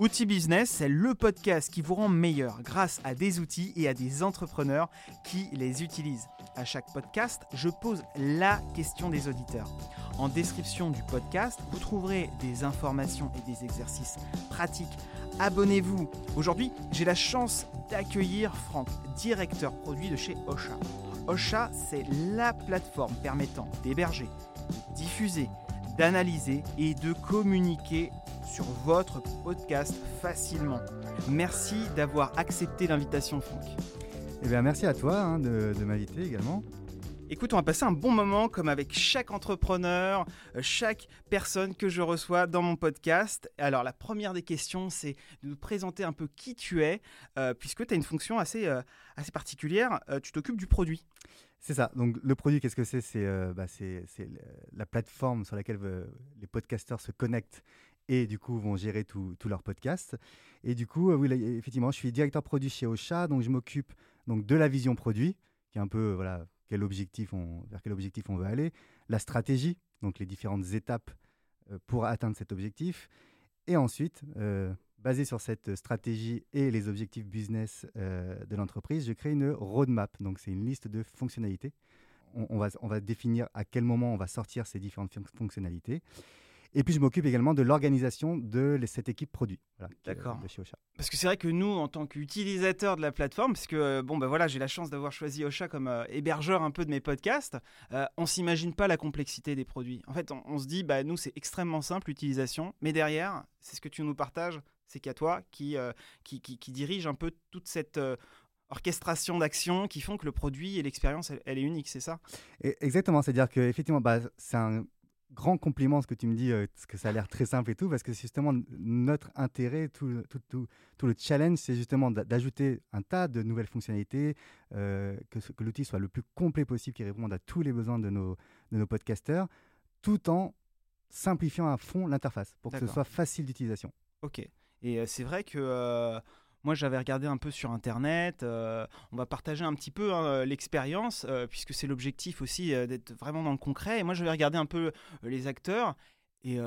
Outils Business, c'est le podcast qui vous rend meilleur grâce à des outils et à des entrepreneurs qui les utilisent. À chaque podcast, je pose la question des auditeurs. En description du podcast, vous trouverez des informations et des exercices pratiques. Abonnez-vous. Aujourd'hui, j'ai la chance d'accueillir Franck, directeur produit de chez Ocha. Ocha, c'est la plateforme permettant d'héberger, de diffuser, d'analyser et de communiquer sur votre podcast facilement. Merci d'avoir accepté l'invitation, Franck. Eh bien, merci à toi hein, de, de m'inviter également. Écoute, on va passer un bon moment comme avec chaque entrepreneur, euh, chaque personne que je reçois dans mon podcast. Alors la première des questions, c'est de nous présenter un peu qui tu es, euh, puisque tu as une fonction assez, euh, assez particulière, tu t'occupes du produit. C'est ça. Donc le produit, qu'est-ce que c'est? C'est bah, la plateforme sur laquelle les podcasteurs se connectent et du coup vont gérer tous leurs podcasts. Et du coup, oui, effectivement, je suis directeur produit chez Ocha, donc je m'occupe donc de la vision produit, qui est un peu voilà quel objectif on, vers quel objectif on veut aller, la stratégie, donc les différentes étapes euh, pour atteindre cet objectif, et ensuite, euh, basé sur cette stratégie et les objectifs business euh, de l'entreprise, je crée une roadmap, donc c'est une liste de fonctionnalités. On, va, on va définir à quel moment on va sortir ces différentes fonctionnalités. Et puis, je m'occupe également de l'organisation de cette équipe produit D'accord. de chez Ocha. Parce que c'est vrai que nous, en tant qu'utilisateurs de la plateforme, parce que euh, bon, ben voilà, j'ai la chance d'avoir choisi Ocha comme euh, hébergeur un peu de mes podcasts, euh, on s'imagine pas la complexité des produits. En fait, on, se dit, bah, nous, c'est extrêmement simple l'utilisation, mais derrière, c'est ce que tu nous partages, c'est qu'à toi qui, qui, qui, dirige un peu toute cette orchestration d'actions qui font que le produit et l'expérience, elle, est unique, c'est ça? Exactement, c'est-à-dire qu'effectivement, bah, c'est un grand compliment ce que tu me dis, euh, parce que ça a l'air très simple et tout, parce que c'est justement notre intérêt, tout, tout, tout, tout le challenge, c'est justement d'ajouter un tas de nouvelles fonctionnalités, euh, que, que l'outil soit le plus complet possible, qui réponde à tous les besoins de nos, de nos podcasters, tout en simplifiant à fond l'interface, pour que ce soit facile d'utilisation. Ok. Et euh, c'est vrai que moi, j'avais regardé un peu sur Internet. Euh, on va partager un petit peu hein, l'expérience, euh, puisque c'est l'objectif aussi euh, d'être vraiment dans le concret. Et moi, j'avais regardé un peu les acteurs. Et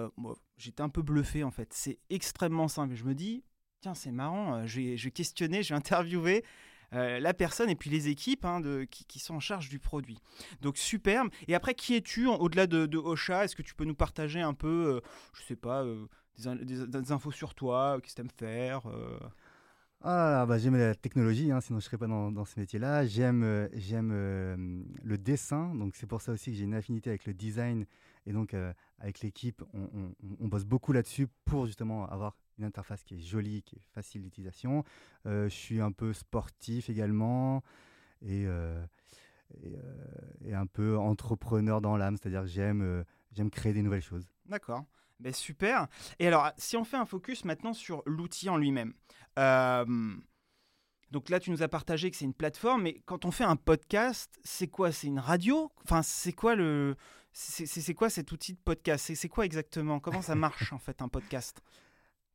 j'étais un peu bluffé, en fait. C'est extrêmement simple. Je me dis, tiens, c'est marrant. je vais, questionner, je vais interviewer. la personne et puis les équipes hein, qui, sont en charge du produit. Donc superbe. Et après, qui es-tu au-delà de, de Ocha? Est-ce que tu peux nous partager un peu, je sais pas, des, infos sur toi, qu'est-ce que tu aimes faire ah, bah, j'aime la technologie, hein, sinon je ne serais pas dans, dans ce métier-là. J'aime, euh, euh, le dessin, donc c'est pour ça aussi que j'ai une affinité avec le design. Et donc, euh, avec l'équipe, on, on, bosse beaucoup là-dessus pour justement avoir une interface qui est jolie, qui est facile d'utilisation. je suis un peu sportif également et, et, et un peu entrepreneur dans l'âme, c'est-à-dire que j'aime, j'aime créer des nouvelles choses. D'accord. Ben super. Et alors, si on fait un focus maintenant sur l'outil en lui-même. Euh, donc là, tu nous as partagé que c'est une plateforme, mais quand on fait un podcast, c'est quoi? C'est une radio? Enfin, c'est quoi le, c'est quoi cet outil de podcast? C'est quoi exactement? Comment ça marche en fait un podcast?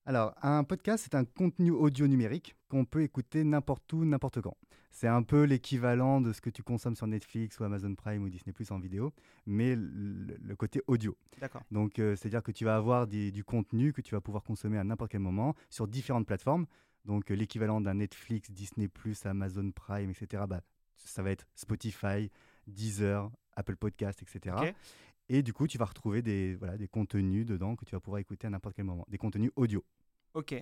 Alors, un podcast, c'est un contenu audio numérique qu'on peut écouter n'importe où, n'importe quand. C'est un peu l'équivalent de ce que tu consommes sur Netflix ou Amazon Prime ou Disney Plus en vidéo, mais le, côté audio. D'accord. Donc, euh, c'est-à-dire que tu vas avoir du contenu que tu vas pouvoir consommer à n'importe quel moment sur différentes plateformes. Donc, euh, l'équivalent d'un Netflix, Disney Plus, Amazon Prime, etc. Bah, ça va être Spotify, Deezer, Apple Podcast, etc. Et du coup, tu vas retrouver des, voilà, des contenus dedans que tu vas pouvoir écouter à n'importe quel moment, des contenus audio. Ok.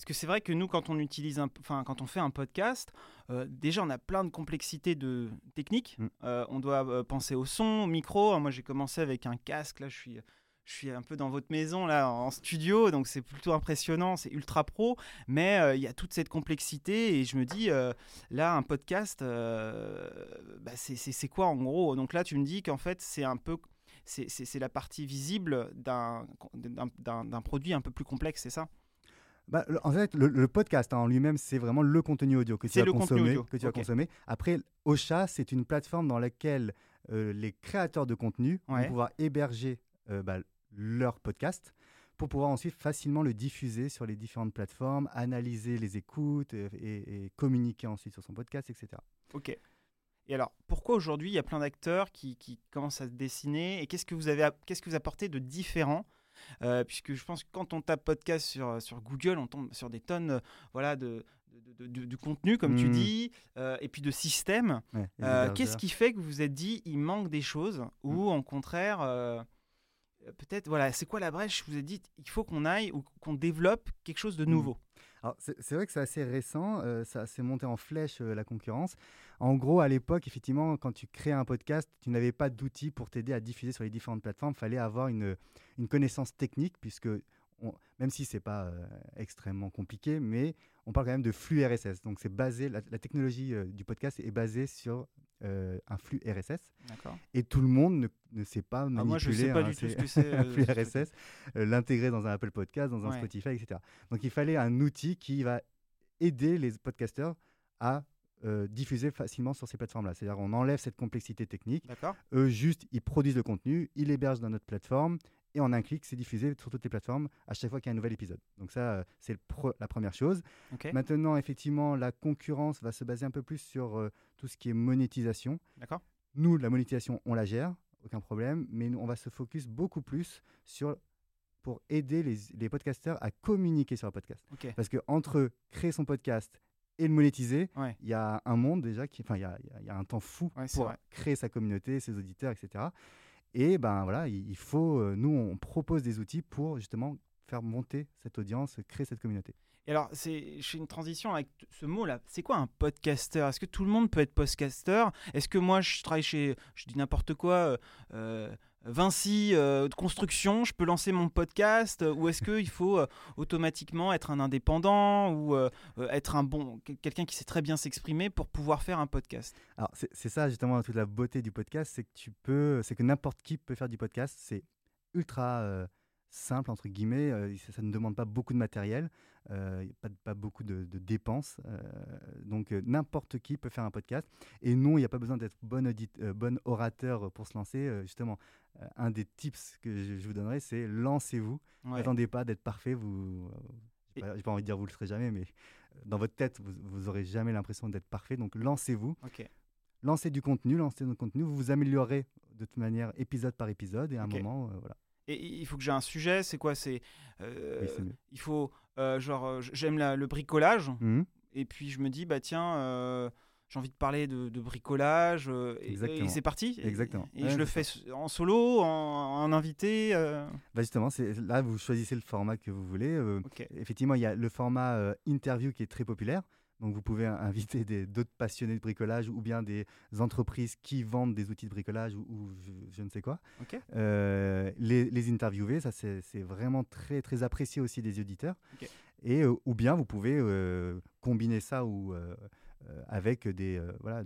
Parce que c'est vrai que nous, quand on utilise, un, enfin, quand on fait un podcast, euh, déjà on a plein de complexités de techniques. Mm. Euh, on doit euh, penser au son, au micro. Moi, j'ai commencé avec un casque. Là, je suis, je suis un peu dans votre maison là, en studio, donc c'est plutôt impressionnant. C'est ultra pro, mais il y a toute cette complexité et je me dis, là, un podcast, bah, c'est quoi en gros? Donc là, tu me dis qu'en fait, c'est un peu c'est la partie visible d'un produit un peu plus complexe, c'est ça? Bah, en fait, le, podcast hein, en lui-même, c'est vraiment le contenu audio que tu vas consommer. Que tu consommer. Après, Ocha, c'est une plateforme dans laquelle euh, les créateurs de contenu vont pouvoir héberger euh, bah, leur podcast pour pouvoir ensuite facilement le diffuser sur les différentes plateformes, analyser les écoutes et, et communiquer ensuite sur son podcast, etc. Ok. Et alors, pourquoi aujourd'hui il y a plein d'acteurs qui, qui, commencent à se dessiner Et qu'est-ce que vous avez, qu'est-ce que vous apportez de différent puisque je pense que quand on tape podcast sur, sur Google, on tombe sur des tonnes voilà, de, de, contenu, comme tu mmh. dis, et puis de systèmes. Qu'est-ce qui fait que vous vous êtes dit, il manque des choses, ou mmh. au contraire peut-être, voilà, c'est quoi la brèche? Vous avez dit, il faut qu'on aille ou qu'on développe quelque chose de mmh. Alors, c'est vrai que c'est assez récent, euh, ça s'est monté en flèche euh, la concurrence. En gros, à l'époque, effectivement, quand tu crées un podcast, tu n'avais pas d'outils pour t'aider à diffuser sur les différentes plateformes. Il fallait avoir une, une connaissance technique, puisque même si c'est pas euh, extrêmement compliqué, mais on parle quand même de flux RSS. Donc c'est basé, la, technologie du podcast est basée sur euh, un flux RSS. Et tout le monde ne, ne sait pas manipuler ah, moi, je sais pas du tout ce que c'est. un flux RSS, euh, l'intégrer dans un Apple Podcast, dans un Spotify, etc. Donc il fallait un outil qui va aider les podcasteurs à euh, diffuser facilement sur ces plateformes-là. C'est-à-dire on enlève cette complexité technique. Eux, juste, ils produisent le contenu, ils l'hébergent dans notre plateforme et en un clic, c'est diffusé sur toutes les plateformes à chaque fois qu'il y a un nouvel épisode. Donc ça, euh, c'est la première chose. Maintenant, effectivement, la concurrence va se baser un peu plus sur euh, tout ce qui est monétisation. D'accord. Nous, la monétisation, on la gère, aucun problème, mais nous, on va se focus beaucoup plus sur pour aider les, les podcasteurs à communiquer sur un podcast. Parce que entre créer son podcast et le monétiser, il y a un monde déjà, qui, enfin, il y a, y a, un temps fou pour créer sa communauté, ses auditeurs, etc. Et ben voilà, il faut, euh, nous, on propose des outils pour justement faire monter cette audience, créer cette communauté. Et alors, c'est, je fais une transition avec ce mot-là. C'est quoi un podcaster? Est-ce que tout le monde peut être podcaster? Est-ce que moi, je travaille chez, je dis n'importe quoi, euh, euh, Vinci euh, de construction, je peux lancer mon podcast Ou est-ce qu'il faut automatiquement être un indépendant ou être un bon quelqu'un qui sait très bien s'exprimer pour pouvoir faire un podcast? Alors, c'est, ça justement toute la beauté du podcast, c'est que tu peux, c'est que n'importe qui peut faire du podcast. C'est ultra simple, entre guillemets. Euh, ça, ne demande pas beaucoup de matériel, euh, pas, pas, beaucoup de, dépenses. Euh, donc n'importe qui peut faire un podcast. Et non, il n'y a pas besoin d'être bon, bon orateur pour se lancer. justement, un des tips que je, vous donnerai, c'est lancez-vous. N'attendez pas d'être parfait. Vous, j'ai pas, pas, envie de dire vous le serez jamais, mais dans votre tête, vous, n'aurez jamais l'impression d'être parfait. Donc lancez-vous. Lancez du contenu, lancez du contenu, vous vous améliorez de toute manière épisode par épisode et à un moment, voilà il faut que j'ai un sujet. C'est quoi C'est euh, il faut euh, genre euh, j'aime le bricolage mmh. et puis je me dis bah tiens j'ai envie de parler de, bricolage et, c'est parti. Exactement. Et, je le fais en solo, en, invité. Bah justement, là vous choisissez le format que vous voulez. Effectivement, il y a le format interview qui est très populaire. Donc vous pouvez inviter d'autres passionnés de bricolage ou bien des entreprises qui vendent des outils de bricolage ou, je, ne sais quoi. Euh, les, interviewer, ça c'est vraiment très, très apprécié aussi des auditeurs. Et, euh, ou bien vous pouvez euh, combiner ça ou, avec des, voilà,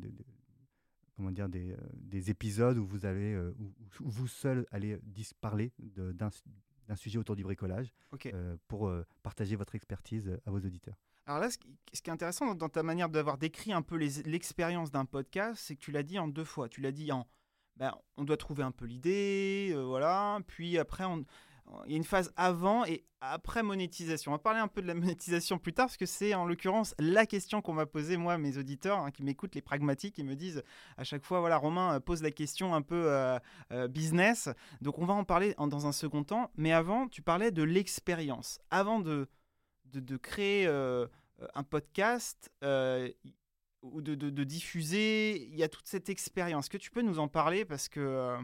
comment dire, des, des, épisodes où vous, avez, où, vous seul allez parler d'un sujet autour du bricolage pour partager votre expertise à vos auditeurs. Alors là, ce qui, est intéressant dans ta manière d'avoir décrit un peu l'expérience d'un podcast, c'est que tu l'as dit en deux fois. Tu l'as dit en, ben, on doit trouver un peu l'idée, euh, voilà. Puis après, il y a une phase avant et après monétisation. On va parler un peu de la monétisation plus tard parce que c'est en l'occurrence la question qu'on va poser moi mes auditeurs hein, qui m'écoutent les pragmatiques ils me disent à chaque fois voilà Romain euh, pose la question un peu euh, business. Donc on va en parler dans un second temps. Mais avant tu parlais de l'expérience. Avant de de, créer euh, un podcast euh, ou de, diffuser, il y a toute cette expérience. que tu peux nous en parler? Parce que euh,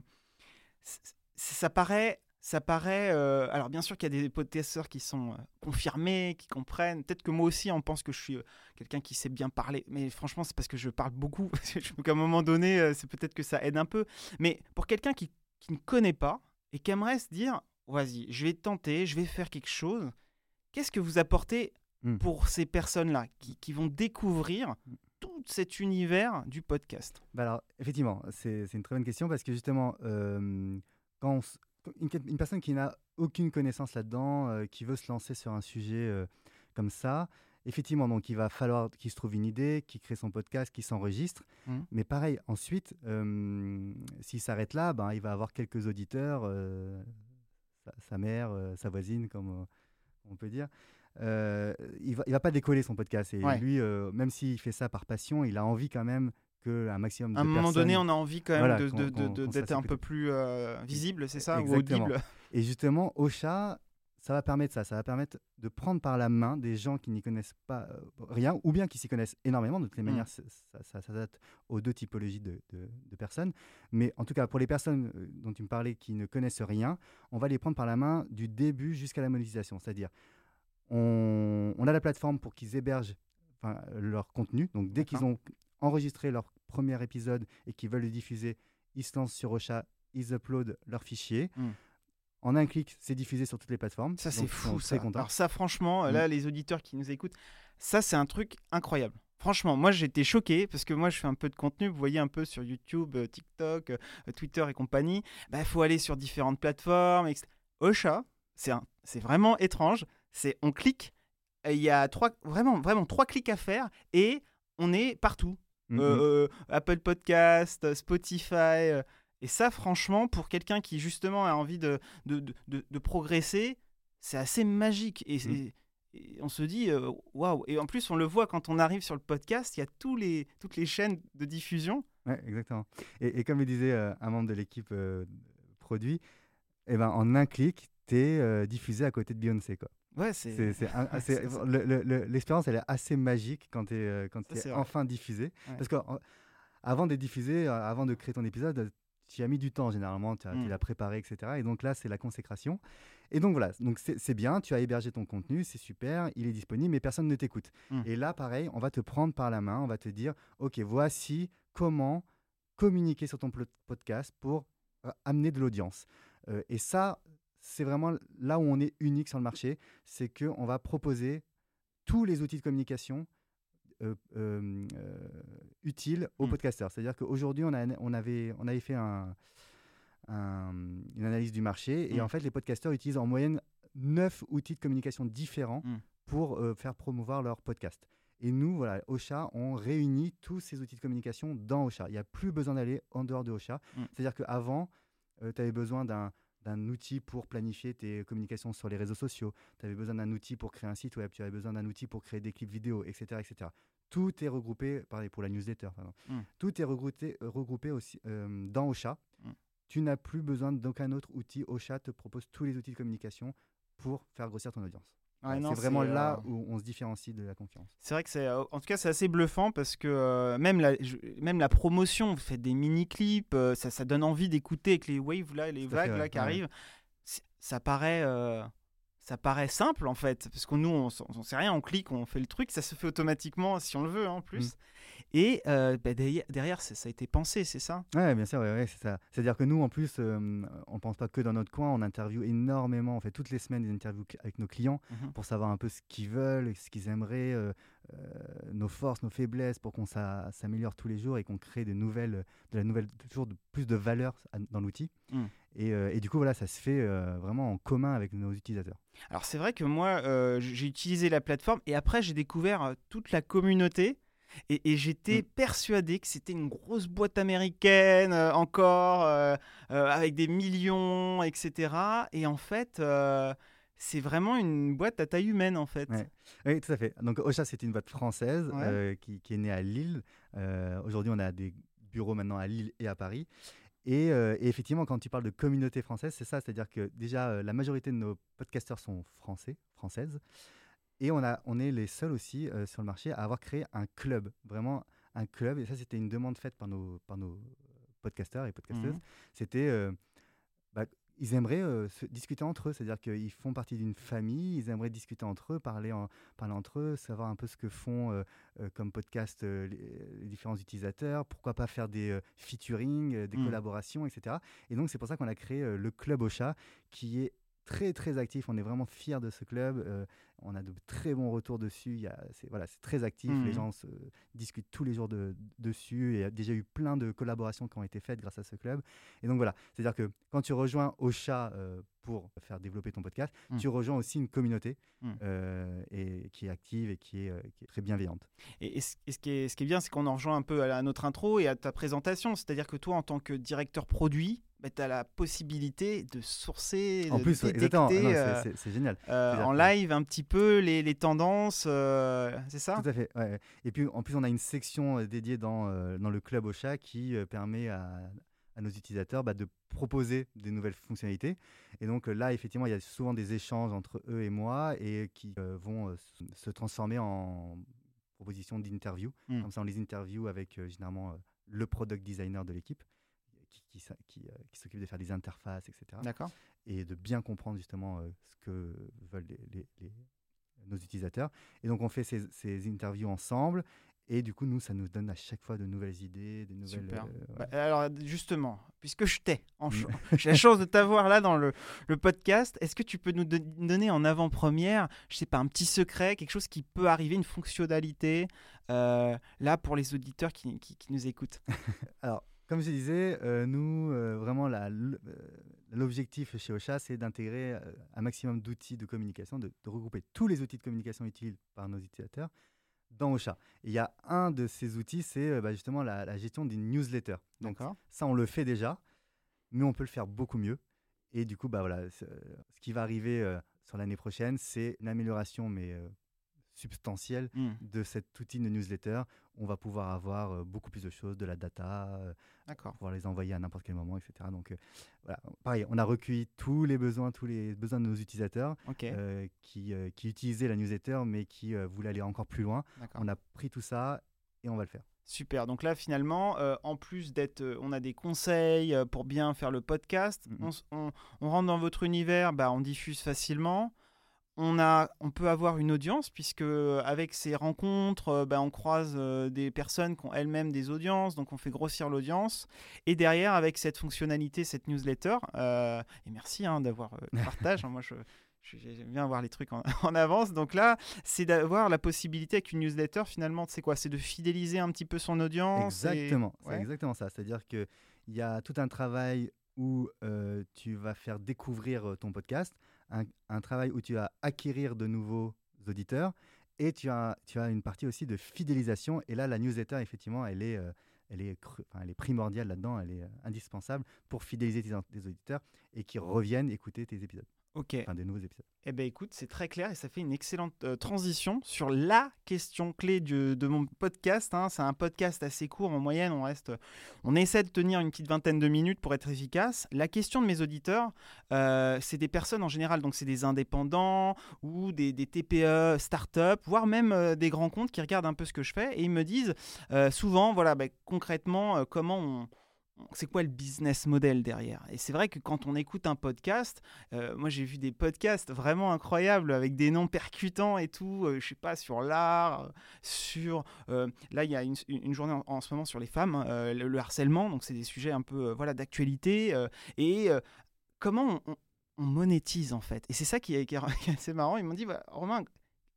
ça paraît ça paraît. alors, bien sûr qu'il y a des podcasteurs qui sont confirmés, qui comprennent. Peut-être que moi aussi, on pense que je suis quelqu'un qui sait bien parler. Mais franchement, c'est parce que je parle beaucoup. qu'à un moment donné, c'est peut-être que ça aide un peu. Mais pour quelqu'un qui, qui, ne connaît pas et qui aimerait se dire vas-y, je vais tenter, je vais faire quelque chose. Qu'est-ce que vous apportez hmm. pour ces personnes-là qui, vont découvrir hmm. tout cet univers du podcast? Bah Alors, effectivement, c'est une très bonne question parce que justement, euh, quand une, personne qui n'a aucune connaissance là-dedans, euh, qui veut se lancer sur un sujet euh, comme ça, effectivement, donc il va falloir qu'il se trouve une idée, qu'il crée son podcast, qu'il s'enregistre. Hmm. Mais pareil, ensuite, s'il s'arrête là, ben, il va avoir quelques auditeurs, sa, mère, sa voisine, comme on peut dire. Euh, il va, il va pas décoller son podcast. Et lui, euh, même s'il fait ça par passion, il a envie quand même qu'un maximum de À un moment donné, on a envie quand même d'être un peu plus euh, visible, c'est ça, ou audible? Et justement, Ocha, ça va permettre ça. Ça va permettre de prendre par la main des gens qui n'y connaissent pas euh, rien, ou bien qui s'y connaissent énormément. De toutes les Mm. manières, ça, ça, ça date aux deux typologies de, de- de personnes. Mais en tout cas, pour les personnes euh, dont tu me parlais qui ne connaissent rien, on va les prendre par la main du début jusqu'à la monétisation. C'est-à-dire, on, on a la plateforme pour qu'ils hébergent leur contenu. Donc, dès qu'ils ont enregistré leur premier épisode et qu'ils veulent le diffuser, ils se lancent sur Ocha, ils uploadent leur fichier. Mm. En un clic, c'est diffusé sur toutes les plateformes. Ça, c'est fou, ça. Très contents. Alors, ça, franchement, Mm. là, les auditeurs qui nous écoutent, ça, c'est un truc incroyable. Franchement, moi, j'étais choqué parce que moi, je fais un peu de contenu. Vous voyez un peu sur YouTube, euh, TikTok, euh, Twitter et compagnie. Il faut aller sur différentes plateformes. etc. Ocha, c'est vraiment étrange. C'est on clique, il y a trois, vraiment, vraiment trois clics à faire et on est partout. Mm, Euh, mm. euh, Apple Podcast, Spotify. Et ça, franchement, pour quelqu'un qui justement a envie de, de, de, de- de progresser, c'est assez magique. Et, et on se dit, euh, waouh. Et en plus, on le voit quand on arrive sur le podcast, il y a tous les, toutes les chaînes de diffusion. Ouais, exactement. Et, et comme le disait euh, un membre de l'équipe euh, produit, eh ben, en un clic, tu es diffusé à côté de Beyoncé. Quoi. Ouais, c'est. Le- le- l'expérience, elle est assez magique quand tu es, quand enfin diffusé. Ouais. Parce qu'avant d'être diffusé, euh, avant de créer ton épisode, tu as mis du temps généralement, tu Mm. l'as préparé, etc. Et donc là, c'est la consécration. Et donc voilà, donc c'est, bien, tu as hébergé ton contenu, c'est super, il est disponible, mais personne ne t'écoute. Mm. Et là, pareil, on va te prendre par la main, on va te dire, OK, voici comment communiquer sur ton podcast pour euh, amener de l'audience. Euh, et ça, c'est vraiment là où on est unique sur le marché, c'est qu'on va proposer tous les outils de communication euh, euh, utiles aux Mm. podcasteurs. C'est-à-dire qu'aujourd'hui, on, a- on, avait, on avait fait un- un- une analyse du marché et Mm. en fait, les podcasteurs utilisent en moyenne 9 outils de communication différents Mm. pour euh, faire promouvoir leur podcast. Et nous, voilà, Ocha, on réunit tous ces outils de communication dans Ocha. Il n'y a plus besoin d'aller en dehors de Ocha. Mm. C'est-à-dire qu'avant, tu avais besoin d'un d'un outil pour planifier tes communications sur les réseaux sociaux, tu avais besoin d'un outil pour créer un site web, tu avais besoin d'un outil pour créer des clips vidéo, etc. etc. Tout est regroupé, pareil pour la newsletter, par exemple. Mm. tout est regroupé, regroupé aussi euh, dans Ocha. Mm. Tu n'as plus besoin d'aucun autre outil. Ocha te propose tous les outils de communication pour faire grossir ton audience. C'est vraiment là euh, où on se différencie de la concurrence. C'est vrai que c'est, euh, en tout cas, c'est assez bluffant parce que euh, même, la, je- même la promotion, vous faites des mini-clips, euh, ça, ça donne envie d'écouter avec les waves là, les vagues fait, là qui ouais. arrivent. Ça paraît, ça paraît simple en fait, parce que nous, on on sait rien, on clique, on fait le truc, ça se fait automatiquement si on le veut hein, en plus. Et euh, bah, derrière, derrière, ça ça a été pensé, c'est ça? Ouais, bien sûr, ouais, ouais, c'est ça. C'est-à-dire que nous, en plus, euh, on ne pense pas que dans notre coin, on interviewe énormément. On fait toutes les semaines des interviews avec nos clients Mhm. pour savoir un peu ce qu'ils veulent, ce qu'ils aimeraient, euh, nos forces, nos faiblesses, pour qu'on s'a- s'améliore tous les jours et qu'on crée de nouvelles, de la nouvelle, toujours de, plus de valeur dans l'outil. Mm. Et, euh, et du coup, voilà, ça se fait euh, vraiment en commun avec nos utilisateurs. Alors c'est vrai que moi, euh, j'ai utilisé la plateforme et après j'ai découvert toute la communauté. Et, et j'étais Mm. persuadé que c'était une grosse boîte américaine euh, encore, euh, euh, avec des millions, etc. Et en fait, c'est vraiment une boîte à taille humaine, en fait. Ouais. Oui, tout à fait. Donc Ocha, c'est une boîte française Ouais. qui, qui est née à Lille. Aujourd'hui, on a des bureaux maintenant à Lille et à Paris. Et, euh, et effectivement, quand tu parles de communauté française, c'est ça, c'est-à-dire que déjà, euh, la majorité de nos podcasteurs sont français, françaises. Et on, a, on est les seuls aussi euh, sur le marché à avoir créé un club, vraiment un club. Et ça, c'était une demande faite par nos, par nos podcasteurs et podcasteuses. Mhm. C'était, euh, bah, ils aimeraient euh, se discuter entre eux, c'est-à-dire qu'ils font partie d'une famille, ils aimeraient discuter entre eux, parler, en, parler entre eux, savoir un peu ce que font euh, euh, comme podcast euh, les, les différents utilisateurs, pourquoi pas faire des euh, featuring, euh, des Mm. collaborations, etc. Et donc c'est pour ça qu'on a créé euh, le club Ocha, qui est très très actif. On est vraiment fiers de ce club. euh, on a de très bons retours dessus. Il y a- c'est voilà, c'est très actif. Les Mhm. gens se discutent tous les jours de, dessus. Et il y a déjà eu plein de collaborations qui ont été faites grâce à ce club. Et donc voilà, c'est-à-dire que quand tu rejoins Ocha euh, pour faire développer ton podcast, Mm. tu rejoins aussi une communauté Mm. euh, et, qui est active et qui est, euh, qui est très bienveillante. Et, et ce, et ce qui est, ce qui est bien, c'est qu'on en rejoint un peu à, la- à notre intro et à ta présentation. C'est-à-dire que toi, en tant que directeur produit, tu as la possibilité de sourcer, En de plus, ouais, détecter c'est- euh, c'est génial. euh, en live un petit peu les, les tendances, c'est ça? Tout à fait. ouais, ouais. Et puis en plus, on a une section dédiée dans, dans le club Ocha qui euh, permet à, à nos utilisateurs bah, de proposer des nouvelles fonctionnalités. Et donc là, effectivement, il y a souvent des échanges entre eux et moi et qui vont se transformer en proposition d'interview. Mmh. Comme ça, on les interview avec généralement le product designer de l'équipe qui, qui, s'occupe de faire des interfaces, etc. D'accord. Et de bien comprendre justement ce que veulent les, nos utilisateurs. Et donc, on fait ces, ces interviews ensemble. Et du coup, nous, ça nous donne à chaque fois de nouvelles idées, des nouvelles. Super. Euh, bah, alors, justement, puisque je t'ai, en j'ai la chance de t'avoir là dans le, le podcast, est-ce que tu peux nous donner en avant-première, je sais pas, un petit secret, quelque chose qui peut arriver, une fonctionnalité, euh, là, pour les auditeurs qui, qui, nous écoutent? Alors, comme je disais, euh, nous, vraiment, l'objectif chez Ocha, c'est d'intégrer un maximum d'outils de communication, de, de regrouper tous les outils de communication utiles par nos utilisateurs dans Ocha. Il y a un de ces outils, c'est euh, bah, justement la, gestion d'une newsletter. Donc ça, on le fait déjà, mais on peut le faire beaucoup mieux. Et du coup, bah, voilà, ce qui va arriver euh, sur l'année prochaine, c'est une amélioration, mais euh, substantielle mmh. de cet outil de newsletter. On va pouvoir avoir euh, beaucoup plus de choses, de la data, euh, pouvoir les envoyer à n'importe quel moment, etc. Donc euh, voilà, pareil, on a recueilli tous les besoins, tous les besoins de nos utilisateurs qui, qui utilisaient la newsletter mais qui voulaient aller encore plus loin. On a pris tout ça et on va le faire. Super. Donc là, finalement, en plus d'être, on a des conseils pour bien faire le podcast. Mmh on, on, rentre dans votre univers, bah, on diffuse facilement on, a, on peut avoir une audience puisque avec ces rencontres, euh, ben, on croise euh, des personnes qui ont elles-mêmes des audiences, donc on fait grossir l'audience. Et derrière, avec cette fonctionnalité, cette newsletter, euh, et merci hein, d'avoir le partage, hein, moi je, J'aime bien voir les trucs en, avance. Donc là, c'est d'avoir la possibilité avec une newsletter, finalement, c'est quoi C'est de fidéliser un petit peu son audience Exactement, c'est exactement ça. C'est-à-dire qu'il y a tout un travail où tu vas faire découvrir ton podcast un, travail où tu vas acquérir de nouveaux auditeurs et tu as, tu as une partie aussi de fidélisation. Et là, la newsletter, effectivement, elle est, euh, elle est, elle est primordiale là-dedans, elle est euh, indispensable pour fidéliser tes, auditeurs et qui reviennent écouter tes épisodes. Ok. Enfin, des nouveaux épisodes. Eh bien, écoute, c'est très clair et ça fait une excellente euh, transition sur la question clé de mon podcast. Hein. C'est un podcast assez court. En moyenne, on reste, on essaie de tenir une petite vingtaine de minutes pour être efficace. La question de mes auditeurs, euh, c'est des personnes en général, donc c'est des indépendants ou des, des TPE, start-up, voire même euh, des grands comptes qui regardent un peu ce que je fais et ils me disent souvent, voilà, bah, concrètement, comment on c'est quoi le business model derrière? Et c'est vrai que quand on écoute un podcast, euh, moi j'ai vu des podcasts vraiment incroyables avec des noms percutants et tout, euh, je sais pas, sur l'art, sur... Euh, là, il y a une, journée en, ce moment sur les femmes, hein, le, harcèlement, donc c'est des sujets un peu voilà, d'actualité. et comment on, monétise en fait? Et c'est ça qui est, assez marrant. Ils m'ont dit, bah, Romain,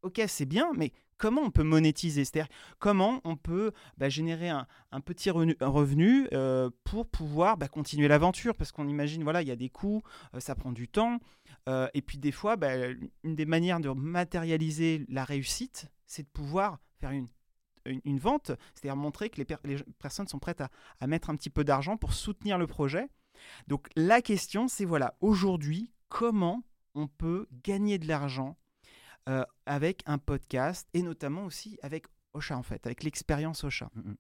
ok, c'est bien, mais comment on peut monétiser C'est-à-dire comment on peut bah, générer un, petit revenu, euh, pour pouvoir bah, continuer l'aventure? Parce qu'on imagine, voilà, il y a des coûts, euh, ça prend du temps. Euh, et puis des fois, bah, une des manières de matérialiser la réussite, c'est de pouvoir faire une, vente, c'est-à-dire montrer que les, personnes sont prêtes à, à mettre un petit peu d'argent pour soutenir le projet. Donc la question, c'est voilà, aujourd'hui, comment on peut gagner de l'argent euh, avec un podcast et notamment aussi avec Ocha en fait, avec l'expérience Ocha. Mm, mm.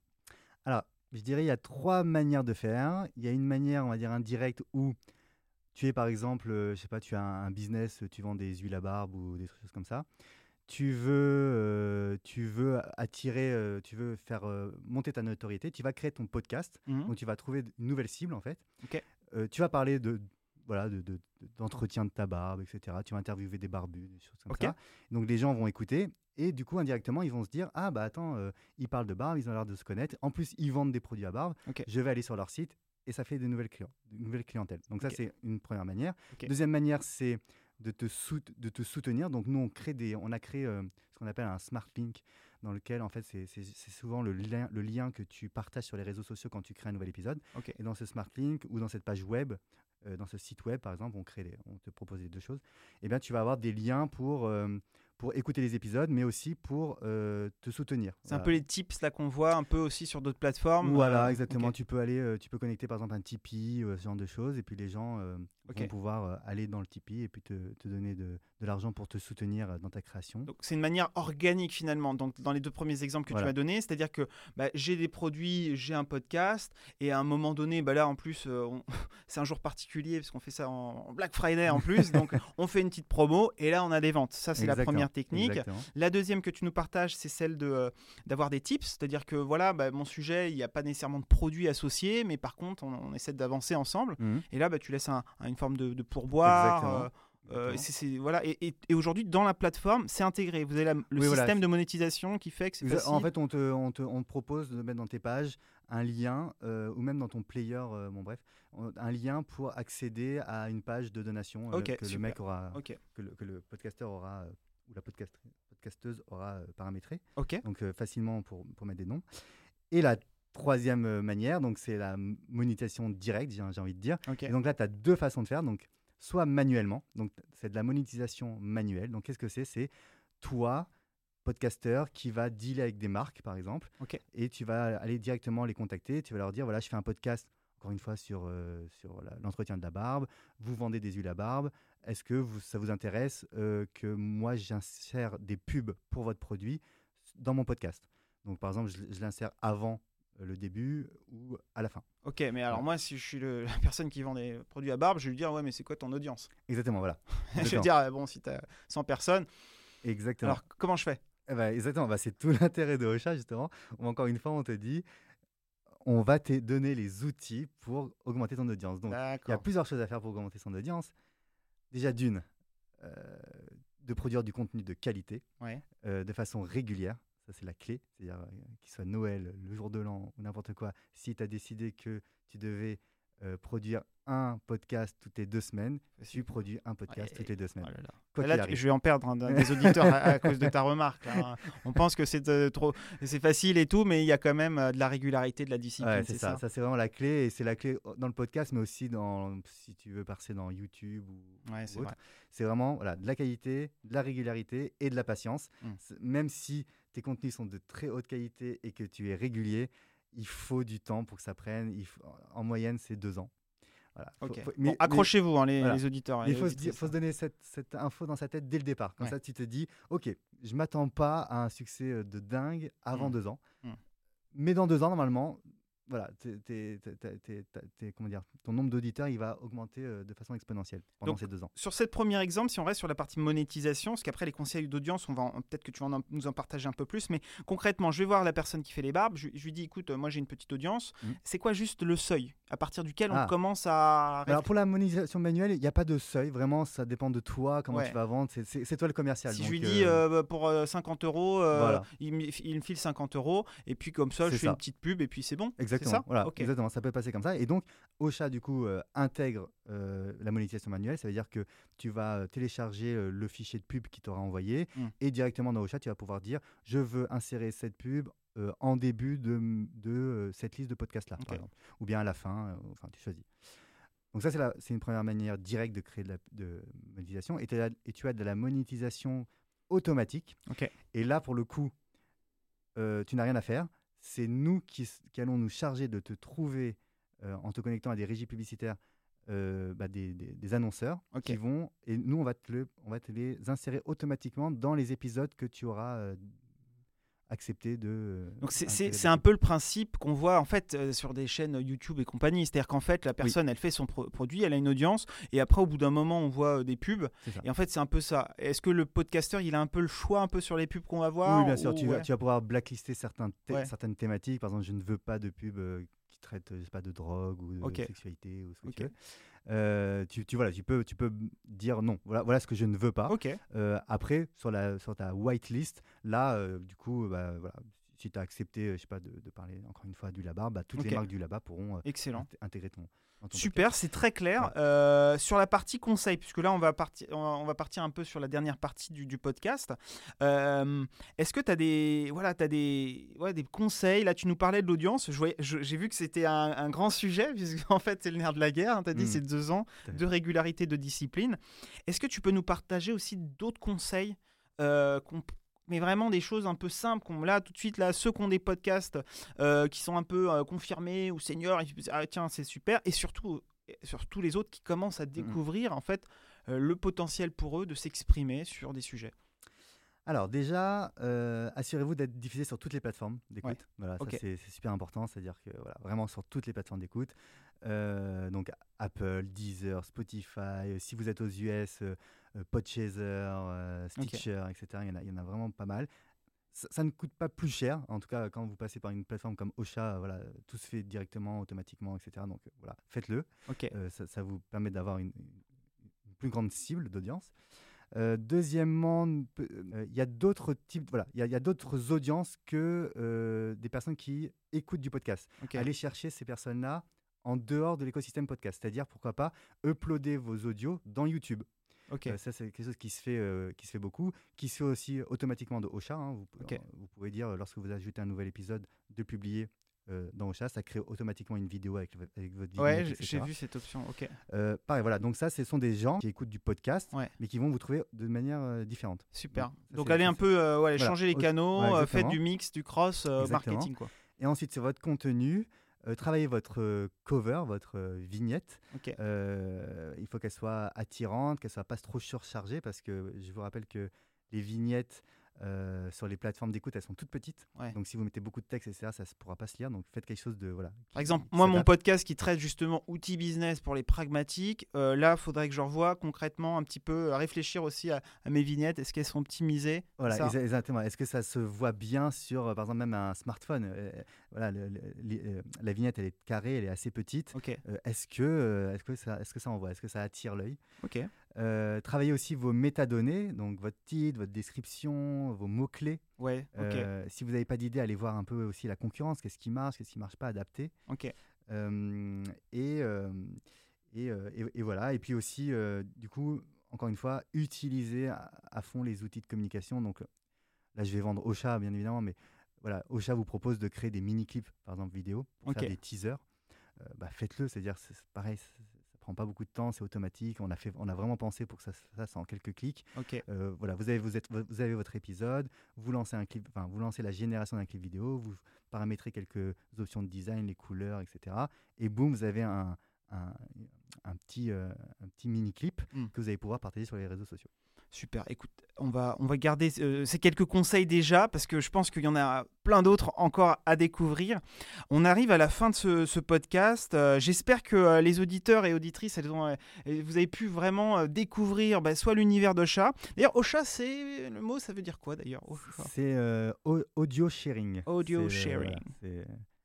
Alors, je dirais il y a trois manières de faire. Il y a une manière, on va dire indirecte, où tu es par exemple, euh, je sais pas, tu as un, business, tu vends des huiles à barbe ou des choses comme ça. Tu veux, euh, tu veux attirer, tu veux faire monter ta notoriété. Tu vas créer ton podcast, mmh donc tu vas trouver une nouvelle cible en fait. tu vas parler de voilà, d'entretien de, de, ta barbe, etc. Tu vas interviewer des barbus, des choses comme ça. Donc les gens vont écouter et du coup indirectement ils vont se dire ah bah attends euh, ils parlent de barbe, ils ont l'air de se connaître. En plus ils vendent des produits à barbe. Je vais aller sur leur site et ça fait des nouvelles clients, une nouvelle clientèle. Donc ça c'est une première manière. Deuxième manière c'est de te, de te soutenir. Donc nous on crée des, on a créé euh, ce qu'on appelle un smart link dans lequel en fait c'est souvent le lien, le lien que tu partages sur les réseaux sociaux quand tu crées un nouvel épisode. Et dans ce smart link ou dans cette page web, euh, dans ce site web, par exemple, on, crée on te propose les deux choses, eh bien, tu vas avoir des liens pour, euh, pour écouter les épisodes, mais aussi pour euh, te soutenir. C'est un peu les tips là qu'on voit un peu aussi sur d'autres plateformes. Voilà, exactement. Tu peux aller, tu peux connecter par exemple un Tipeee, ce genre de choses, et puis les gens Ok. vont pouvoir euh, aller dans le Tipeee et puis te, te donner de, de l'argent pour te soutenir euh, dans ta création. Donc c'est une manière organique finalement. Donc dans les deux premiers exemples que tu m'as donnés, c'est-à-dire que bah, j'ai des produits, j'ai un podcast, et à un moment donné, bah là en plus, euh, on- c'est un jour particulier parce qu'on fait ça en, en Black Friday en plus, donc on fait une petite promo et là on a des ventes. Ça c'est la première technique. Exactement. La deuxième que tu nous partages, c'est celle de euh, d'avoir des tips, c'est-à-dire que voilà, bah, mon sujet, il n'y a pas nécessairement de produits associés, mais par contre, on, on essaie d'avancer ensemble. Mhm. Et là, bah, tu laisses un- un- une forme de, de pourboire. Euh, euh, voilà. Et, et- et aujourd'hui, dans la plateforme, c'est intégré. Vous avez la- le Oui, système de monétisation qui fait que c'est. En fait, on te, on, te, on te propose de mettre dans tes pages un lien, euh, ou même dans ton player, euh, bon bref, un lien pour accéder à une page de donation que le mec aura, que le, que le podcasteur aura, ou la podcast- podcasteuse aura paramétré. ok, donc facilement pour, pour mettre des noms. Et la troisième euh, manière, donc c'est la monétisation directe, j'ai envie de dire. Et donc là, tu as deux façons de faire. Donc, soit manuellement, donc c'est de la monétisation manuelle. Donc, qu'est-ce que c'est? C'est toi, podcasteur, qui va dealer avec des marques, par exemple, et tu vas aller directement les contacter. Tu vas leur dire voilà, je fais un podcast, encore une fois, sur, euh, sur l'entretien de la barbe. Vous vendez des huiles à barbe. Est-ce que vous- ça vous intéresse euh, que moi, j'insère des pubs pour votre produit dans mon podcast? Donc, par exemple, je, je l'insère avant le début ou à la fin. Ok, mais alors Ouais. moi, si je suis le- la personne qui vend des produits à barbe, je vais lui dire Ouais, mais c'est quoi ton audience? Exactement, voilà. Je vais Exactement. dire euh, Bon, si tu as 100 personnes, Exactement. alors comment je fais? Eh ben, exactement, bah, c'est tout l'intérêt de Ocha, justement. Où encore une fois, on te dit, on va te donner les outils pour augmenter ton audience. Donc, il y a plusieurs choses à faire pour augmenter son audience. Déjà, d'une, euh, de produire du contenu de qualité Ouais. euh, de façon régulière. Ça, c'est la clé. C'est-à-dire euh, qu'il soit Noël, le jour de l'an ou n'importe quoi. Si tu as décidé que tu devais euh, produire un podcast toutes les deux semaines, tu produis un podcast Ouais. toutes les deux semaines. Oh là là. Quoi Là, qu'il tu- arrive. je vais en perdre hein, des auditeurs à, à cause de ta remarque. là. On pense que c'est euh, trop, c'est facile et tout, mais il y a quand même euh, de la régularité, de la discipline. Ouais, c'est ça. Ça, c'est vraiment la clé. Et c'est la clé dans le podcast, mais aussi dans, si tu veux passer dans YouTube ou, Ouais, ou c'est autre. vrai. C'est vraiment voilà, de la qualité, de la régularité et de la patience. Mm. C'est- Même si tes contenus sont de très haute qualité et que tu es régulier, il faut du temps pour que ça prenne. Il faut- en moyenne, c'est deux ans. Voilà. Faut- Ok. faut- Bon, mais- accrochez-vous, hein, les, voilà. les auditeurs. il faut se, dire- auditrices, faut se hein. donner cette, cette info dans sa tête dès le départ. Comme Ouais. ça, tu te dis, OK, je m'attends pas à un succès euh, de dingue avant Mm. deux ans. Mm. Mais dans deux ans, normalement, voilà, t'es- t'es- t'es- t'es- t'es- t'es- t'es- comment dire, ton nombre d'auditeurs, il va augmenter euh, de façon exponentielle pendant Donc, ces deux ans. Sur ce premier exemple, si on reste sur la partie monétisation, parce qu'après les conseils d'audience, on va en- peut-être que tu vas en- nous en partager un peu plus, mais concrètement, je vais voir la personne qui fait les barbes, je, je lui dis, écoute, euh, moi j'ai une petite audience, Mhm. c'est quoi juste le seuil à partir duquel on Ah. commence à... Alors pour la monétisation manuelle, il n'y a pas de seuil, vraiment, ça dépend de toi, comment Ouais. tu vas vendre, c'est- c'est c'est toi le commercial. Si je lui dis euh, euh, pour euh, 50 euros, euh, Voilà. il, me, il me file 50 euros, et puis comme ça, je fais ça. une petite pub, et puis c'est bon. Exactement. C'est ça? Voilà, exactement. Ça peut passer comme ça. Et donc, Ocha, du coup, euh, intègre euh, la monétisation manuelle. Ça veut dire que tu vas euh, télécharger euh, le fichier de pub qui t'aura envoyé Mm. et directement dans Ocha, tu vas pouvoir dire je veux insérer cette pub en début de, de cette liste de podcasts-là, Ok. par exemple. Ou bien à la fin. enfin, tu choisis. Donc, ça, c'est une première manière directe de créer de la de monétisation. Et, tu as de la monétisation automatique. Et là, pour le coup, tu n'as rien à faire. C'est nous qui, allons nous charger de te trouver, euh, en te connectant à des régies publicitaires, euh, bah, des, des- des annonceurs qui vont, et nous, on va, te le- on va te les insérer automatiquement dans les épisodes que tu auras accepté de. euh, Donc c'est- un peu le principe qu'on voit en fait euh, sur des chaînes YouTube et compagnie. C'est-à-dire qu'en fait la personne elle fait son pro- produit, elle a une audience et après au bout d'un moment on voit euh, des pubs et en fait c'est un peu ça. Est-ce que le podcasteur il a un peu le choix un peu sur les pubs qu'on va voir Oui, bien sûr, ou- tu, vas, ouais. tu vas pouvoir blacklister certains thé- Ouais. certaines thématiques. Par exemple, je ne veux pas de pub euh, qui traite je sais pas, de drogue ou de Ok. sexualité ou ce que Ok. tu veux. Euh, tu, tu, voilà, tu, peux, tu peux dire non. Voilà, voilà ce que je ne veux pas. Ok. Euh, après, sur, la, sur ta whitelist, là, euh, du coup, bah, voilà, si tu as accepté, euh, je sais pas, de, de parler encore une fois du Labar, bah, toutes les marques du Labar pourront euh, Excellent. intégrer ton, ton Super, c'est très clair. Ouais. Euh, sur la partie conseil, puisque là on va, partir, on va- partir un peu sur la dernière partie du, du podcast. Euh, Est-ce que tu as des, voilà, as des, ouais, des conseils? Là tu nous parlais de l'audience. J'ai vu que c'était un, un grand sujet, puisqu'en fait c'est le nerf de la guerre. tu as dit Mm. c'est deux ans de régularité, de discipline. Est-ce que tu peux nous partager aussi d'autres conseils euh, qu'on- mais vraiment des choses un peu simples, là tout de suite là ceux qui ont des podcasts euh, qui sont un peu euh, confirmés ou seniors, disent, ah tiens c'est super, et surtout sur tous les autres qui commencent à découvrir en fait le potentiel pour eux de s'exprimer sur des sujets. Alors déjà, assurez-vous d'être diffusé sur toutes les plateformes d'écoute. Voilà, c'est super important, c'est-à-dire que voilà, vraiment sur toutes les plateformes d'écoute. donc Apple, Deezer, Spotify, si vous êtes aux US, Podchaser, Stitcher, etc. Il y, en a, il y en a vraiment pas mal ça, ne coûte pas plus cher. En tout cas, quand vous passez par une plateforme comme Ocha, voilà, tout se fait directement, automatiquement, etc. Donc voilà, faites-le. Euh, ça, vous permet d'avoir une, plus grande cible d'audience. Euh, deuxièmement, euh, il y a d'autres types, voilà, il y a, d'autres audiences que des personnes qui écoutent du podcast. Allez chercher ces personnes-là en dehors de l'écosystème podcast, c'est-à-dire pourquoi pas uploader vos audios dans YouTube. Euh, ça, c'est quelque chose qui se, fait, euh, qui se fait beaucoup, qui se fait aussi automatiquement de Ocha. Hein. Vous, vous, pouvez dire, lorsque vous ajoutez un nouvel épisode, de publier euh, dans Ocha, ça crée automatiquement une vidéo avec, avec votre vidéo. Ouais, j'ai vu cette option. Ok. pareil, voilà. Donc ça, ce sont des gens qui écoutent du podcast, mais qui vont vous trouver de manière différente. Super. Donc, allez un peu, ouais, changer les canaux, faites du mix, du cross marketing, quoi. Et ensuite, c'est votre contenu. Euh, travaillez votre euh, cover, votre euh, vignette. il faut qu'elle soit attirante, qu'elle soit pas trop surchargée parce que je vous rappelle que les vignettes sur les plateformes d'écoute, elles sont toutes petites. Donc si vous mettez beaucoup de texte, etc., ça ne pourra pas se lire. Donc faites quelque chose de voilà. Par exemple, moi, mon podcast qui traite justement outils business pour les pragmatiques, là, il faudrait que je revoie concrètement un petit peu, réfléchir aussi à, mes vignettes. Est-ce qu'elles sont optimisées? Voilà, exactement. Est-ce que ça se voit bien sur, par exemple, même un smartphone? Voilà, la vignette, elle est carrée, elle est assez petite. est-ce que, est-ce que ça, est-ce que ça envoie? Est-ce que ça attire l'œil? Ok. Euh, travaillez aussi vos métadonnées, donc votre titre, votre description, vos mots-clés. Ouais, euh, si vous n'avez pas d'idée, allez voir un peu aussi la concurrence, qu'est-ce qui marche, qu'est-ce qui ne marche pas, adapter. Ok. Euh, et, et, et, voilà. Et puis aussi, du coup, encore une fois, utilisez à, fond les outils de communication. Donc là, je vais vendre Ocha, bien évidemment, mais voilà, Ocha vous propose de créer des mini-clips, par exemple vidéo, pour faire des teasers. bah, faites-le, c'est-à-dire, c'est pareil, prend pas beaucoup de temps, c'est automatique. On a, fait, on a vraiment pensé pour que ça se fasse en quelques clics. Euh, voilà, vous avez, vous, êtes, vous avez votre épisode, vous lancez, un clip, vous lancez la génération d'un clip vidéo, vous paramétrez quelques options de design, les couleurs, etc. Et boum, vous avez un, un, un petit, euh, un petit mini-clip hmm. que vous allez pouvoir partager sur les réseaux sociaux. Super. Écoute, on va, on va garder euh, ces quelques conseils déjà parce que je pense qu'il y en a plein d'autres encore à découvrir. On arrive à la fin de ce, podcast. Euh, j'espère que euh, les auditeurs et auditrices, elles ont, vous avez pu vraiment découvrir bah, soit l'univers d'Ocha. D'ailleurs, Ocha, c'est le mot, ça veut dire quoi d'ailleurs? C'est audio sharing. Audio sharing.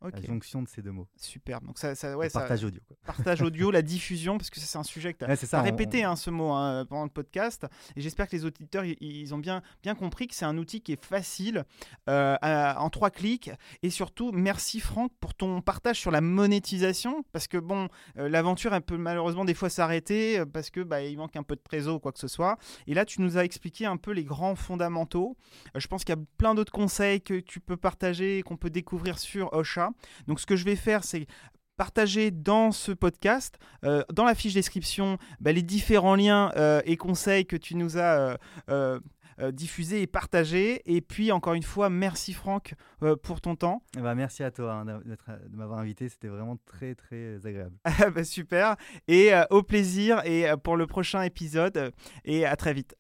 La jonction de ces deux mots. Super. Donc ça, ça, ouais, partage audio. Partage audio, la diffusion, parce que c'est un sujet que tu as, répété hein, ce mot hein, pendant le podcast. Et j'espère que les auditeurs, ils ont bien, bien compris que c'est un outil qui est facile, euh, en trois clics. Et surtout, merci Franck pour ton partage sur la monétisation, parce que bon, euh, l'aventure, elle peut malheureusement des fois s'arrêter, euh, parce que bah, il manque un peu de trésor ou quoi que ce soit. Et là, tu nous as expliqué un peu les grands fondamentaux. je pense qu'il y a plein d'autres conseils que tu peux partager, qu'on peut découvrir sur Ocha. Donc ce que je vais faire, c'est partager dans ce podcast, euh, dans la fiche description, bah, les différents liens euh, et conseils que tu nous as euh, diffusés et partagés. Et puis, encore une fois, merci Franck pour ton temps. Eh ben, merci à toi hein, de m'avoir invité, c'était vraiment très très agréable. Bah, super, et au plaisir et pour le prochain épisode, et à très vite.